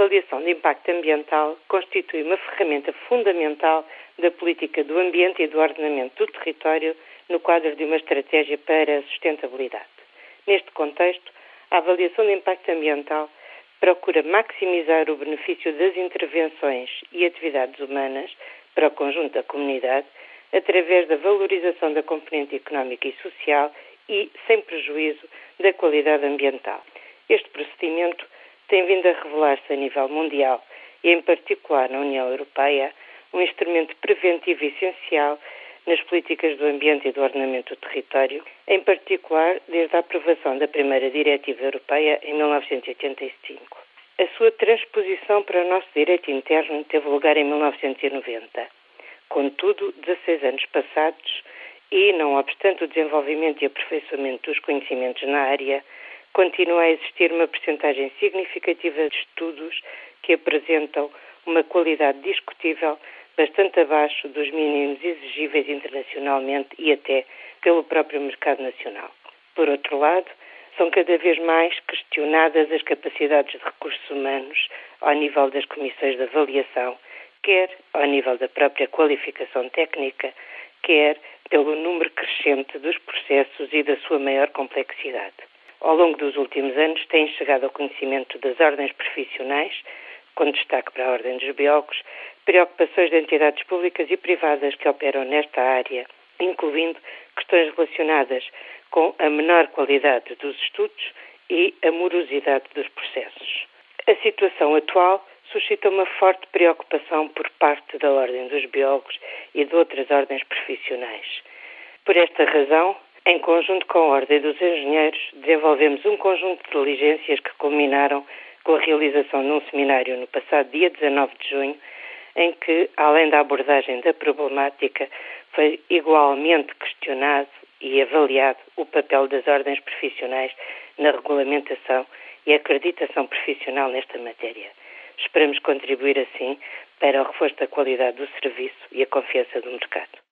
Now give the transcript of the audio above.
avaliação de impacto ambiental constitui uma ferramenta fundamental da política do ambiente e do ordenamento do território no quadro de uma estratégia para a sustentabilidade. Neste contexto, a avaliação de impacto ambiental procura maximizar o benefício das intervenções e atividades humanas para o conjunto da comunidade através da valorização da componente económica e social e sem prejuízo da qualidade ambiental. Este procedimento tem vindo a revelar-se a nível mundial e, em particular, na União Europeia, um instrumento preventivo essencial nas políticas do ambiente e do ordenamento do território, em particular desde a aprovação da primeira Diretiva Europeia em 1985. A sua transposição para o nosso direito interno teve lugar em 1990. Contudo, 16 anos passados, e, não obstante o desenvolvimento e aperfeiçoamento dos conhecimentos na área, continua a existir uma percentagem significativa de estudos que apresentam uma qualidade discutível bastante abaixo dos mínimos exigíveis internacionalmente e até pelo próprio mercado nacional. Por outro lado, são cada vez mais questionadas as capacidades de recursos humanos ao nível das comissões de avaliação, quer ao nível da própria qualificação técnica, quer pelo número crescente dos processos e da sua maior complexidade. Ao longo dos últimos anos, têm chegado ao conhecimento das ordens profissionais, com destaque para a Ordem dos Biólogos, preocupações de entidades públicas e privadas que operam nesta área, incluindo questões relacionadas com a menor qualidade dos estudos e a morosidade dos processos. A situação atual suscita uma forte preocupação por parte da Ordem dos Biólogos e de outras ordens profissionais. Por esta razão, em conjunto com a Ordem dos Engenheiros, desenvolvemos um conjunto de diligências que culminaram com a realização de um seminário no passado dia 19 de junho, em que, além da abordagem da problemática, foi igualmente questionado e avaliado o papel das ordens profissionais na regulamentação e acreditação profissional nesta matéria. Esperamos contribuir assim para o reforço da qualidade do serviço e a confiança do mercado.